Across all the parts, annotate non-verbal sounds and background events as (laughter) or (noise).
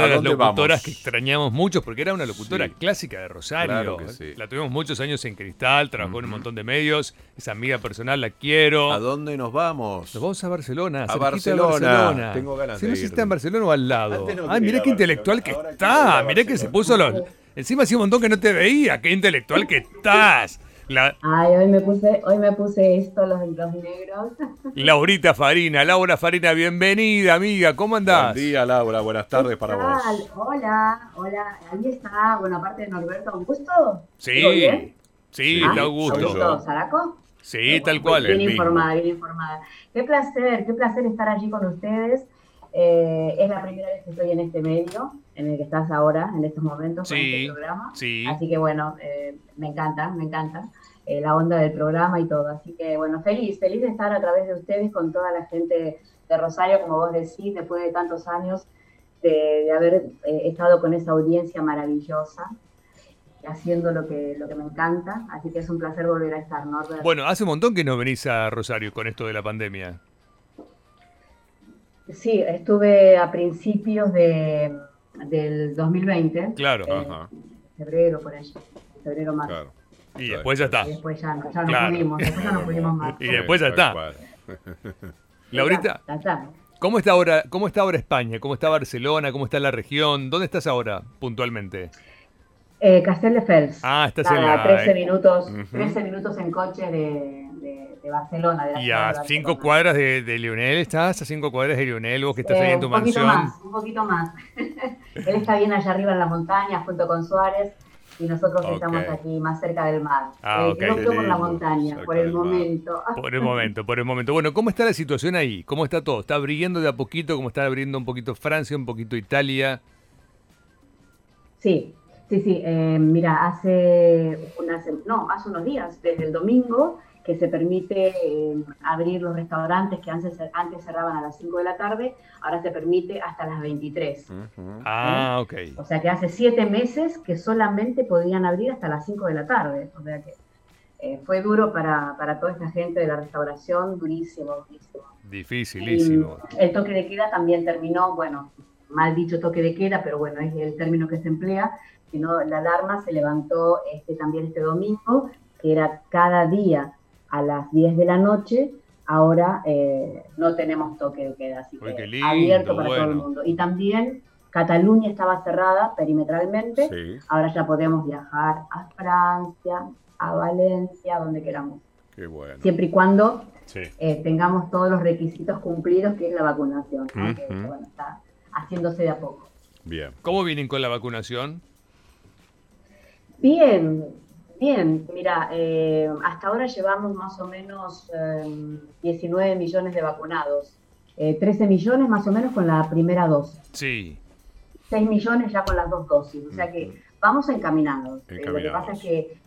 Una de las locutoras que extrañamos mucho porque era una locutora clásica de Rosario. La tuvimos muchos años en Cristal, trabajó en un montón de medios. Esa amiga personal la quiero. ¿A dónde nos vamos? Nos vamos a Barcelona. A Barcelona. Tengo ganas si no sé está en Barcelona o al lado. Ay, mirá qué intelectual que está. Mirá que se puso los. Encima hacía un montón que no te veía. Qué intelectual que estás. Ay, hoy me puse, hoy me puse esto, los, los negros. (laughs) Laurita Farina, Laura Farina, bienvenida, amiga, ¿cómo andás? Buen día, Laura, buenas tardes para vos. Hola, hola, ahí está, bueno, aparte de Norberto Augusto. Sí, sí, ah, Augusto. ¿Augusto Zaraco? Sí, tal cual. Bien informada, bien informada. Qué placer, qué placer estar allí con ustedes. Eh, es la primera vez que estoy en este medio, en el que estás ahora, en estos momentos, en este programa. Así que bueno, eh, me encanta, me encanta eh, la onda del programa y todo. Así que bueno, feliz, feliz de estar a través de ustedes con toda la gente de Rosario, como vos decís, después de tantos años de, haber estado con esa audiencia maravillosa haciendo lo que, lo que me encanta, así que es un placer volver a estar, ¿no? Bueno, hace un montón que no venís a Rosario con esto de la pandemia. Sí, estuve a principios de, del 2020. Claro, eh, Febrero, por allí. Febrero, marzo. Y después ya está. Y después ya, no, ya no pudimos, después ya no pudimos (laughs) más. Y después ya está. (laughs) Laurita, ¿cómo está, ahora, ¿cómo está ahora España? ¿Cómo está Barcelona? ¿Cómo está la región? ¿Dónde estás ahora puntualmente? Eh, Castel de Fels. Ah, estás en la... 13 minutos, 13 minutos en coche de, de Barcelona. y a cinco cuadras de, Lionel, ¿estás? A cinco cuadras de Lionel, vos que estás ahí en tu mansión. Un poquito más, un poquito más. (laughs) Él está bien allá arriba en la montaña junto con Suárez y nosotros estamos aquí más cerca del mar. Ah, eh, No por la montaña, por el momento. Por el (laughs) momento, por el momento. Bueno, ¿cómo está la situación ahí? ¿Cómo está todo? ¿Está abriendo de a poquito? ¿Cómo está abriendo un poquito Francia, un poquito Italia? Sí, sí, sí. Eh, mira, hace, unas, no, hace unos días, desde el domingo, que se permite eh, abrir los restaurantes que antes, antes cerraban a las 5 de la tarde, ahora se permite hasta las 23. Ah, ok. O sea que hace siete meses que solamente podían abrir hasta las 5 de la tarde. O sea que eh, fue duro para, para, toda esta gente de la restauración, durísimo, durísimo. Dificilísimo. el toque de queda también terminó, bueno, mal dicho toque de queda, pero bueno, es el término que se emplea, sino la alarma se levantó este, también este domingo, que era cada día a las 10 de la noche, ahora eh, no tenemos toque de queda, así que abierto para todo el mundo. Y también Cataluña estaba cerrada perimetralmente, ahora ya podemos viajar a Francia, a Valencia, donde queramos. Siempre y cuando eh, tengamos todos los requisitos cumplidos, que es la vacunación, que bueno, está haciéndose de a poco. Bien. ¿Cómo vienen con la vacunación? Bien, Bien, mira, eh, hasta ahora llevamos más o menos 19 eh, millones de vacunados, 13 eh, millones más o menos con la primera dosis. Sí. 6 millones ya con las dos dosis, o sea que vamos encaminados. lo que pasa es que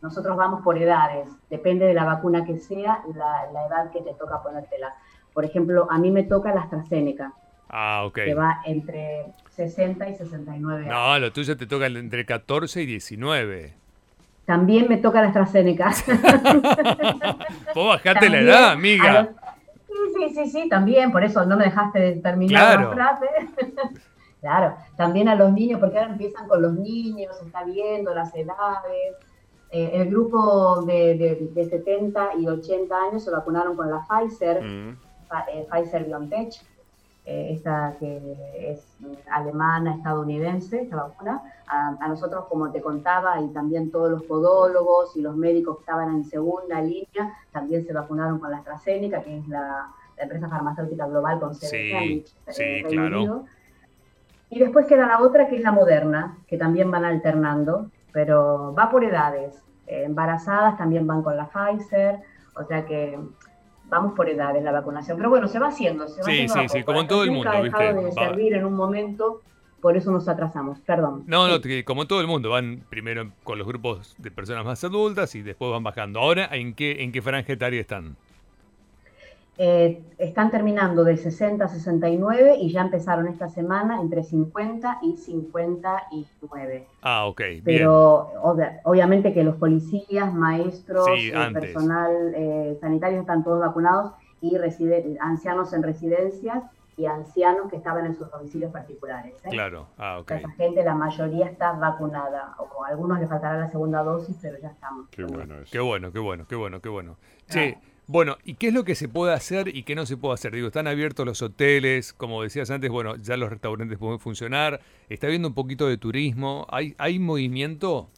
nosotros vamos por edades, depende de la vacuna que sea, la, la, edad que te toca ponértela. Por ejemplo, a mí me toca la AstraZeneca. Ah, ok. Que va entre 60 y 69 años. No, lo tuyo te toca entre 14 y 19. También me toca la AstraZeneca. (laughs) Vos bajate la edad, amiga. Sí, sí, sí, también, por eso no me dejaste terminar la frase. (laughs) claro, también a los niños, porque ahora empiezan con los niños, está viendo las edades. Eh, el grupo de, de, 70 y 80 años se vacunaron con la Pfizer, mm. eh, Pfizer BioNTech, eh, esta que es alemana, estadounidense, esta vacuna. A, nosotros, como te contaba, y también todos los podólogos y los médicos que estaban en segunda línea, también se vacunaron con la AstraZeneca, que es la, empresa farmacéutica global con sede sí, sí, claro. Y después queda la otra, que es la Moderna, que también van alternando, pero va por edades. Eh, embarazadas también van con la Pfizer, o sea que vamos por edades la vacunación. Pero bueno, se va haciendo. Se va sí, sí, sí, como en todo el mundo. Ha dejado de servir en un momento, por eso nos atrasamos. Perdón. No, no, como en todo el mundo, van primero con los grupos de personas más adultas y después van bajando. Ahora, ¿en qué, en qué franja etaria están? Eh, están terminando de 60 a 69 y ya empezaron esta semana entre 50 y 59. Ah, ok. Pero obviamente que los policías, maestros, eh, personal eh, sanitario están todos vacunados y ancianos en residencias y ancianos que estaban en sus domicilios particulares. ¿eh? Claro, ah, ok. Esa gente, la mayoría está vacunada, o a algunos les faltará la segunda dosis, pero ya estamos. Qué bueno eso. Qué bueno, qué bueno, qué bueno, qué bueno. Sí, bueno, ¿y qué es lo que se puede hacer y qué no se puede hacer? Digo, están abiertos los hoteles, como decías antes, bueno, ya los restaurantes pueden funcionar, está habiendo un poquito de turismo, ¿hay, hay movimiento?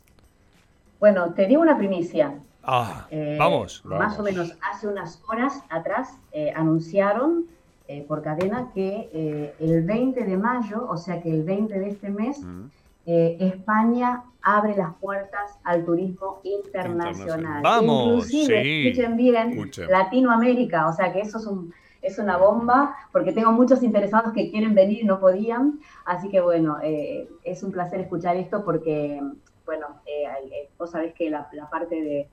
Bueno, te digo una primicia. Ah, eh, vamos. Más o menos hace unas horas atrás eh, anunciaron eh, por cadena que eh, el 20 de mayo, o sea que el 20 de este mes, eh, España abre las puertas al turismo internacional. Vamos, Inclusive, escuchen bien, Latinoamérica, o sea que eso es un, es una bomba, porque tengo muchos interesados que quieren venir y no podían. Así que bueno, es un placer escuchar esto porque, bueno, vos sabés que la parte de,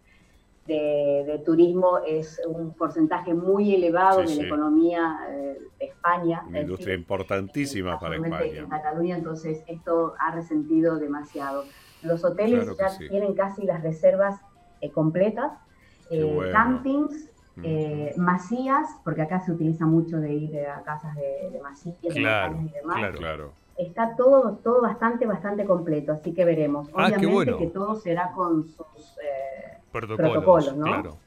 de, turismo es un porcentaje muy elevado de la economía eh, de España. Una industria importantísima para España. En Cataluña, entonces esto ha resentido demasiado. Los hoteles ya tienen casi las reservas eh, completas, eh, campings, masías, porque acá se utiliza mucho de ir a casas de, de masías, claro, y demás. Claro, claro. Está todo, todo bastante, bastante completo, así que veremos. Ah, Obviamente que todo será con sus protocolos, claro.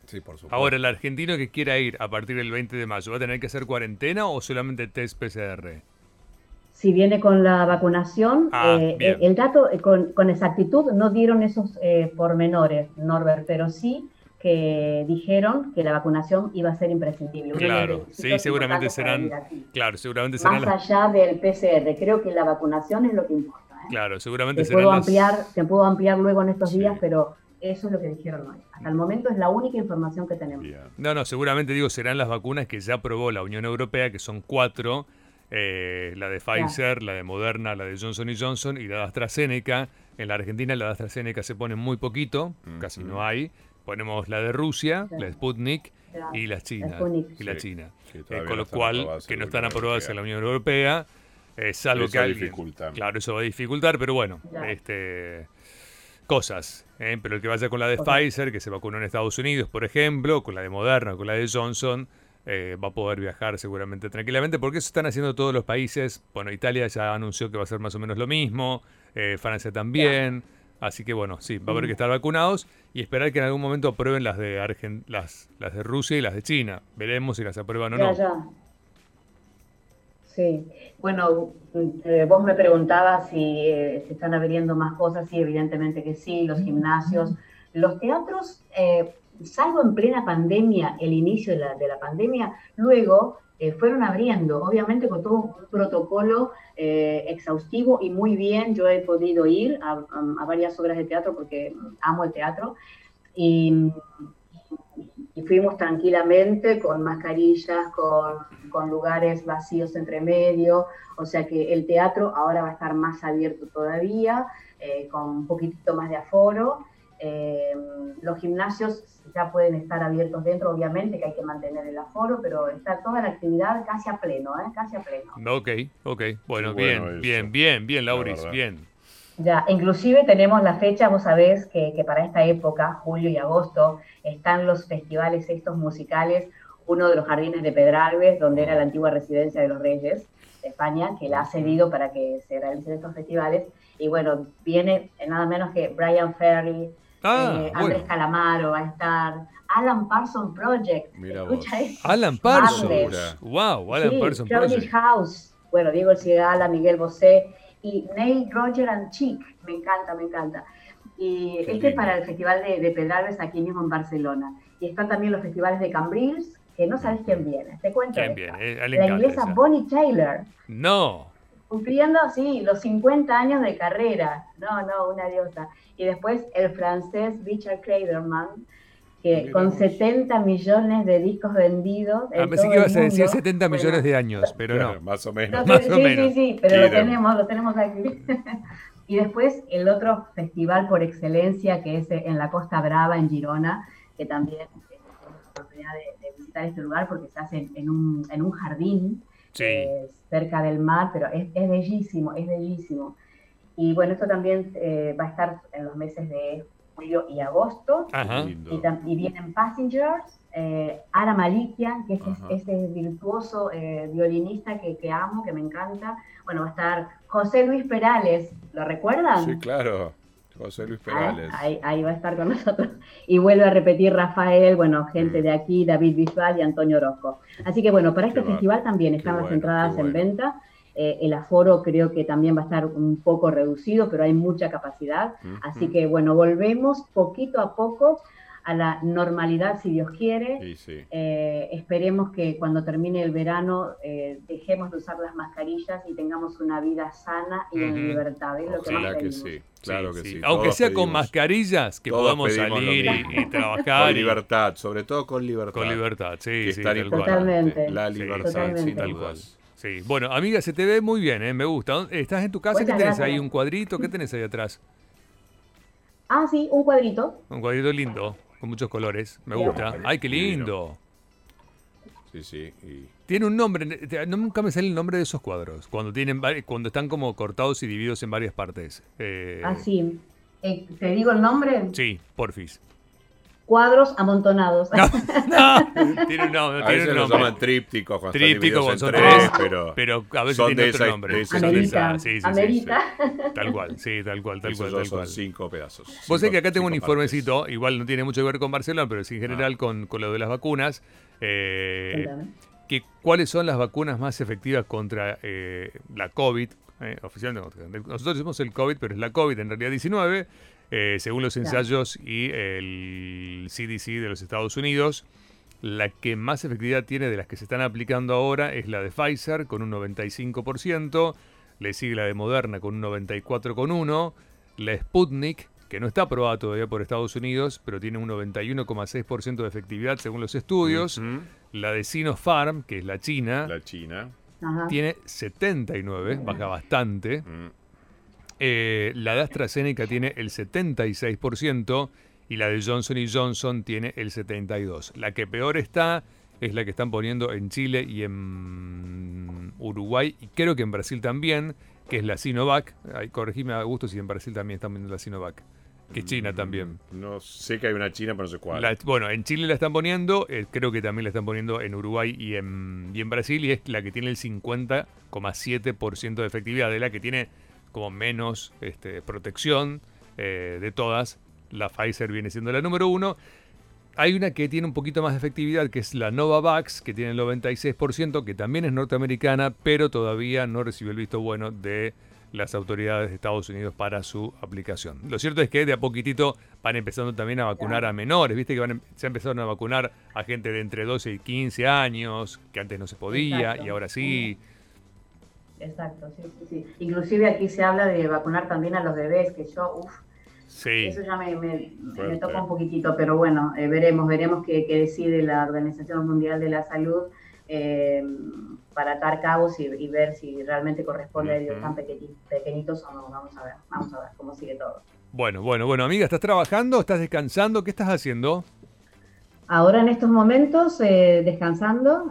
Ahora, el argentino que quiera ir a partir del 20 de mayo, ¿va a tener que hacer cuarentena o solamente test PCR? Si viene con la vacunación, ah, eh, el dato eh, con, exactitud no dieron esos eh, pormenores, Norbert, pero sí que dijeron que la vacunación iba a ser imprescindible. Claro, sí, seguramente serán, claro, seguramente serán más allá del PCR. Creo que la vacunación es lo que importa. Claro, seguramente te puedo ampliar, te puedo ampliar luego en estos días, pero eso es lo que dijeron hoy. Hasta el momento es la única información que tenemos. No, no, seguramente digo, serán las vacunas que ya aprobó la Unión Europea, que son cuatro, eh, la de Pfizer, la de Moderna, la de Johnson Johnson y la de AstraZeneca. En la Argentina la de AstraZeneca se pone muy poquito, casi no hay. Ponemos la de Rusia, la de Sputnik y la China. y la China. Eh, con lo cual, que no están aprobadas en la Unión Europea, eh, salvo que alguien... Claro, eso va a dificultar, pero bueno, este cosas. ¿eh? Pero el que vaya con la de Pfizer, que se vacunó en Estados Unidos, por ejemplo, con la de Moderna, con la de Johnson, eh, va a poder viajar seguramente tranquilamente, porque eso están haciendo todos los países. Bueno, Italia ya anunció que va a ser más o menos lo mismo, eh, Francia también. Así que bueno, sí, va a haber que estar vacunados y esperar que en algún momento aprueben las de las, las de Rusia y las de China. Veremos si las aprueban o no. Sí, bueno, eh, vos me preguntabas si eh, se están abriendo más cosas, sí, evidentemente que sí, los gimnasios, los teatros, eh, salvo en plena pandemia, el inicio de la, de la pandemia, luego fueron abriendo, obviamente con todo un protocolo exhaustivo y muy bien, yo he podido ir a, a, varias obras de teatro porque amo el teatro. Y y fuimos tranquilamente con mascarillas, con, con, lugares vacíos entre medio, o sea que el teatro ahora va a estar más abierto todavía, eh, con un poquitito más de aforo. Eh, los gimnasios ya pueden estar abiertos dentro, obviamente que hay que mantener el aforo, pero está toda la actividad casi a pleno, ¿eh? casi a pleno. Ok, ok, bueno, bien, bien, bien, bien, Lauris, bien. Ya, inclusive tenemos la fecha, vos sabés que, que, para esta época, julio y agosto, están los festivales estos musicales, uno de los jardines de Pedralbes, donde era la antigua residencia de los Reyes de España, que la ha cedido para que se realicen estos festivales. Y bueno, viene nada menos que Brian Ferry, ah, eh, Andrés Calamaro va a estar, Alan Parsons Project. Escucha Alan Parsons. Wow, Alan Parsons Project. House. Bueno, Diego El Cigala, Miguel Bosé y Nate, Roger and Chick. Me encanta, me encanta. Y este es para el Festival de, de, Pedralbes aquí mismo en Barcelona. Y están también los festivales de Cambrils, que no sabes quién viene. Te cuento. ¿Quién viene? Eh, la inglesa Bonnie Taylor. No. Cumpliendo, sí, los 50 años de carrera. No, no, una diosa. Y después el francés Richard Clayderman, que con 70 millones de discos vendidos. Ah, pensé que ibas a decir 70 millones de años, pero no. Más o menos. sí, sí, sí, pero lo tenemos, lo tenemos aquí. (laughs) y después el otro festival por excelencia, que es en la Costa Brava, en Girona, que también tengo la oportunidad de, visitar este lugar porque se hace en un, en un jardín eh, cerca del mar, pero es, es, bellísimo, es bellísimo. Y bueno, esto también eh, va a estar en los meses de julio y agosto. Y, vienen Passengers, eh, Ara Malikia, que es ese virtuoso eh, violinista que, que, amo, que me encanta. Bueno, va a estar José Luis Perales, ¿lo recuerdan? Sí, claro. José Luis Perales. Ahí, va a estar con (laughs) nosotros. Y vuelve a repetir Rafael, bueno, gente de aquí, David Bisbal y Antonio Orozco. Así que bueno, para este festival también están las entradas en venta. Eh, el aforo creo que también va a estar un poco reducido, pero hay mucha capacidad. Así que bueno, volvemos poquito a poco a la normalidad, si Dios quiere. Eh, esperemos que cuando termine el verano eh, dejemos de usar las mascarillas y tengamos una vida sana y en libertad. Es lo que más que sí, claro que sí. Aunque sea con mascarillas, que podamos salir y, (laughs) trabajar. Con libertad, sobre todo con libertad. Con libertad, sí, sí. Totalmente. La libertad, sin tal cual. Sí, bueno, amiga, se te ve muy bien, ¿eh? me gusta. ¿Estás en tu casa? ¿Qué tenés ahí? ¿Un cuadrito? ¿Qué tenés ahí atrás? Ah, sí, un cuadrito. Un cuadrito lindo con muchos colores. Me gusta. ¡Ay, qué lindo! Sí, sí. Tiene un nombre, nunca me sale el nombre de esos cuadros, cuando tienen cuando están como cortados y divididos en varias partes. Eh... Ah, sí. Eh, ¿Te digo el nombre? Sí, porfis cuadros amontonados. No, no. (laughs) tiene un nombre. A veces llaman trípticos cuando son tres, pero, pero a veces son tiene otro nombre. De Amerita, sí, sí, Amerita. Tal cual, sí, tal cual, tal cual. Tal cual. cinco pedazos. Vos sabés que acá tengo un informecito, igual no tiene mucho que ver con Barcelona, pero sí en general ah. con, con, lo de las vacunas. Eh, que, ¿Cuáles son las vacunas más efectivas contra eh, la COVID? Eh, oficialmente, nosotros decimos el COVID, pero es la COVID en realidad 19. Eh, según los ensayos y el CDC de los Estados Unidos, la que más efectividad tiene de las que se están aplicando ahora es la de Pfizer con un 95%, le sigue la de Moderna con un 94,1%, la Sputnik, que no está aprobada todavía por Estados Unidos, pero tiene un 91,6% de efectividad según los estudios, la de Sinopharm, que es la China, la China. tiene 79, baja bastante. Mm. Eh, la de AstraZeneca tiene el 76% y la de Johnson Johnson tiene el 72%. La que peor está es la que están poniendo en Chile y en Uruguay y creo que en Brasil también, que es la Sinovac. Ay, corregime a gusto si en Brasil también están poniendo la Sinovac. Que es China también. Mm, no sé que hay una China, pero no sé cuál. bueno, en Chile la están poniendo, eh, creo que también la están poniendo en Uruguay y en, y en Brasil, y es la que tiene el 50,7% de efectividad, de la que tiene como menos este, protección eh, de todas. La Pfizer viene siendo la número uno. Hay una que tiene un poquito más de efectividad, que es la Novavax, que tiene el 96%, que también es norteamericana, pero todavía no recibió el visto bueno de las autoridades de Estados Unidos para su aplicación. Lo cierto es que de a poquitito van empezando también a vacunar a menores, viste que van, em, se empezaron a vacunar a gente de entre 12 y 15 años, que antes no se podía y ahora sí. Exacto, sí, sí, sí. Inclusive aquí se habla de vacunar también a los bebés, que yo, uff, sí. eso ya me, me, toca un poquitito, pero bueno, eh, veremos, veremos qué, decide la Organización Mundial de la Salud eh, para atar cabos y, ver si realmente corresponde a ellos tan pequeñitos o no. Vamos a ver, vamos a ver cómo sigue todo. Bueno, bueno, bueno, amiga, ¿estás trabajando? ¿Estás descansando? ¿Qué estás haciendo? Ahora en estos momentos eh, descansando,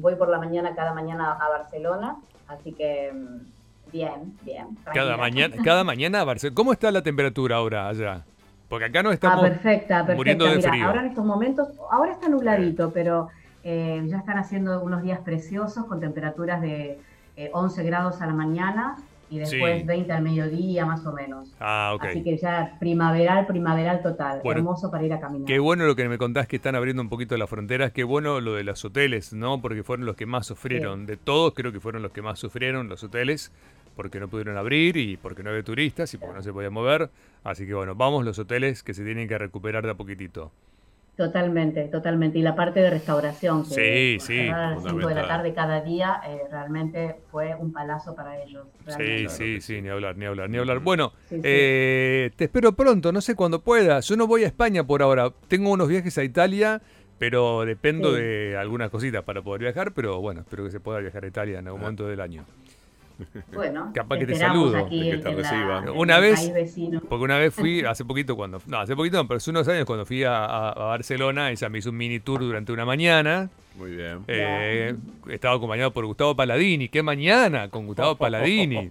voy por la mañana, cada mañana a Barcelona Así que mm, bien, bien. Cada mañana, cada mañana Barcelona. ¿Cómo está la temperatura ahora allá? Porque acá no ah, estamos perfecta, muriendo de frío. Ahora en estos momentos, ahora está nubladito, pero eh, ya están haciendo unos días preciosos con temperaturas de 11 eh, grados a la mañana y después 20 al mediodía más o menos. Ah, ok. Así que ya primaveral, primaveral total. Hermoso para ir a caminar. Qué bueno lo que me contás que están abriendo un poquito las fronteras. Qué bueno lo de los hoteles, ¿no? Porque fueron los que más sufrieron. De todos creo que fueron los que más sufrieron los hoteles porque no pudieron abrir y porque no había turistas y porque no se podía mover. Así que bueno, vamos los hoteles que se tienen que recuperar de a poquitito. Totalmente, totalmente. Y la parte de restauración, que sí, sí, a las 5 de la tarde cada día, eh, realmente fue un palazo para ellos. Sí, sí, sí, ni hablar, ni hablar, ni hablar. Bueno, eh, te espero pronto, no sé cuándo puedas. Yo no voy a España por ahora. Tengo unos viajes a Italia, pero dependo de algunas cositas para poder viajar. Pero bueno, espero que se pueda viajar a Italia en algún ah. momento del año. Bueno, capaz que te saludo. que te una vez, porque una vez fui, (laughs) hace poquito cuando, no, hace poquito, no, pero hace unos años cuando fui a, Barcelona, ella me hizo un mini tour durante una mañana. Muy bien. Eh, estaba acompañado por Gustavo Paladini. ¿Qué mañana con Gustavo (laughs) Paladini?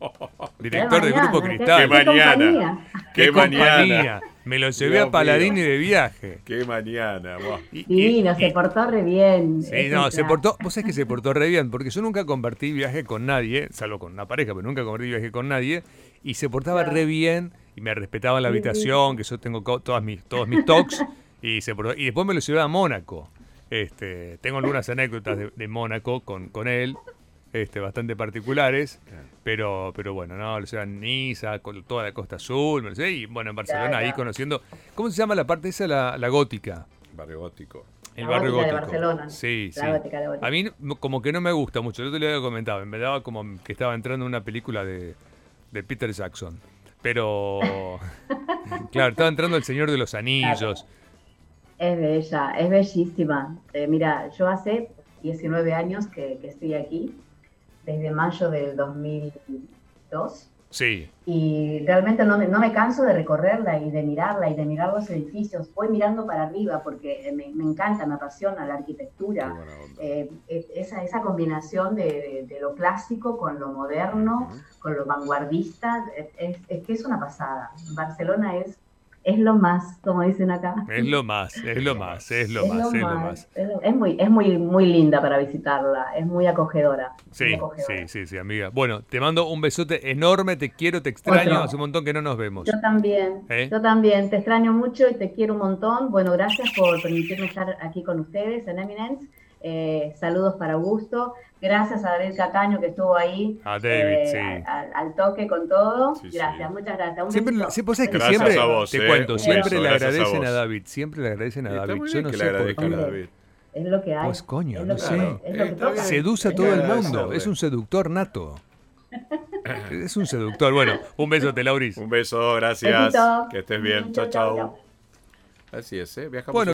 Director del Grupo Cristal. ¿Qué mañana? ¿Qué, mañana? Me lo llevé a Paladini de viaje. Qué mañana, Sí, no, se portó re bien. Sí, no, se portó, vos sabés que se portó re bien, porque yo nunca compartí viaje con nadie, salvo con una pareja, pero nunca compartí viaje con nadie, y se portaba re bien, y me respetaba en la habitación, que yo tengo todas mis, todos mis talks, y, se y después me lo llevé a Mónaco. Este, tengo algunas anécdotas de, Mónaco con, con él, este, bastante particulares, pero, pero bueno, no, lo llevan Niza, con toda la Costa Azul, y bueno, en Barcelona ahí conociendo, ¿cómo se llama la parte esa, la, la gótica? Barrio gótico. El barrio gótico. De Barcelona. Sí, sí. A mí como que no me gusta mucho, yo te lo había comentado, me daba como que estaba entrando en una película de, de Peter Jackson. Pero, (laughs) claro, estaba entrando El Señor de los Anillos. Es bella, es bellísima. Eh, mira, yo hace 19 años que, que, estoy aquí, desde mayo del 2002. Sí. Y realmente no me, no me canso de recorrerla y de mirarla y de mirar los edificios. Voy mirando para arriba porque me, me encanta, me apasiona la arquitectura. Eh, esa, esa combinación de, de, lo clásico con lo moderno, con lo vanguardista, es, es, que es una pasada. Barcelona es es lo más, como dicen acá. Es lo más, es lo más, es lo más, es lo más. Es muy, es muy, muy linda para visitarla, es muy acogedora. Sí, sí, sí, sí, amiga. Bueno, te mando un besote enorme, te quiero, te extraño, hace un montón que no nos vemos. Yo también, ¿Eh? yo también, te extraño mucho y te quiero un montón. Bueno, gracias por permitirme estar aquí con ustedes en Eminence. Eh, saludos para Augusto. Gracias a David Cataño que estuvo ahí. A David, eh, Al, toque con todo. gracias, muchas gracias. siempre, siempre, siempre te eh. cuento, siempre le agradecen a, David. Siempre le agradecen a David. Yo no sé por qué. David. Es lo que hay. Pues coño, no sé. Seduce a todo el mundo. Es un seductor nato. (laughs) es un seductor. Bueno, un beso, Lauris. Un beso, gracias. Que estés bien. Chao, chao. Así es, ¿eh? Viajamos. Bueno,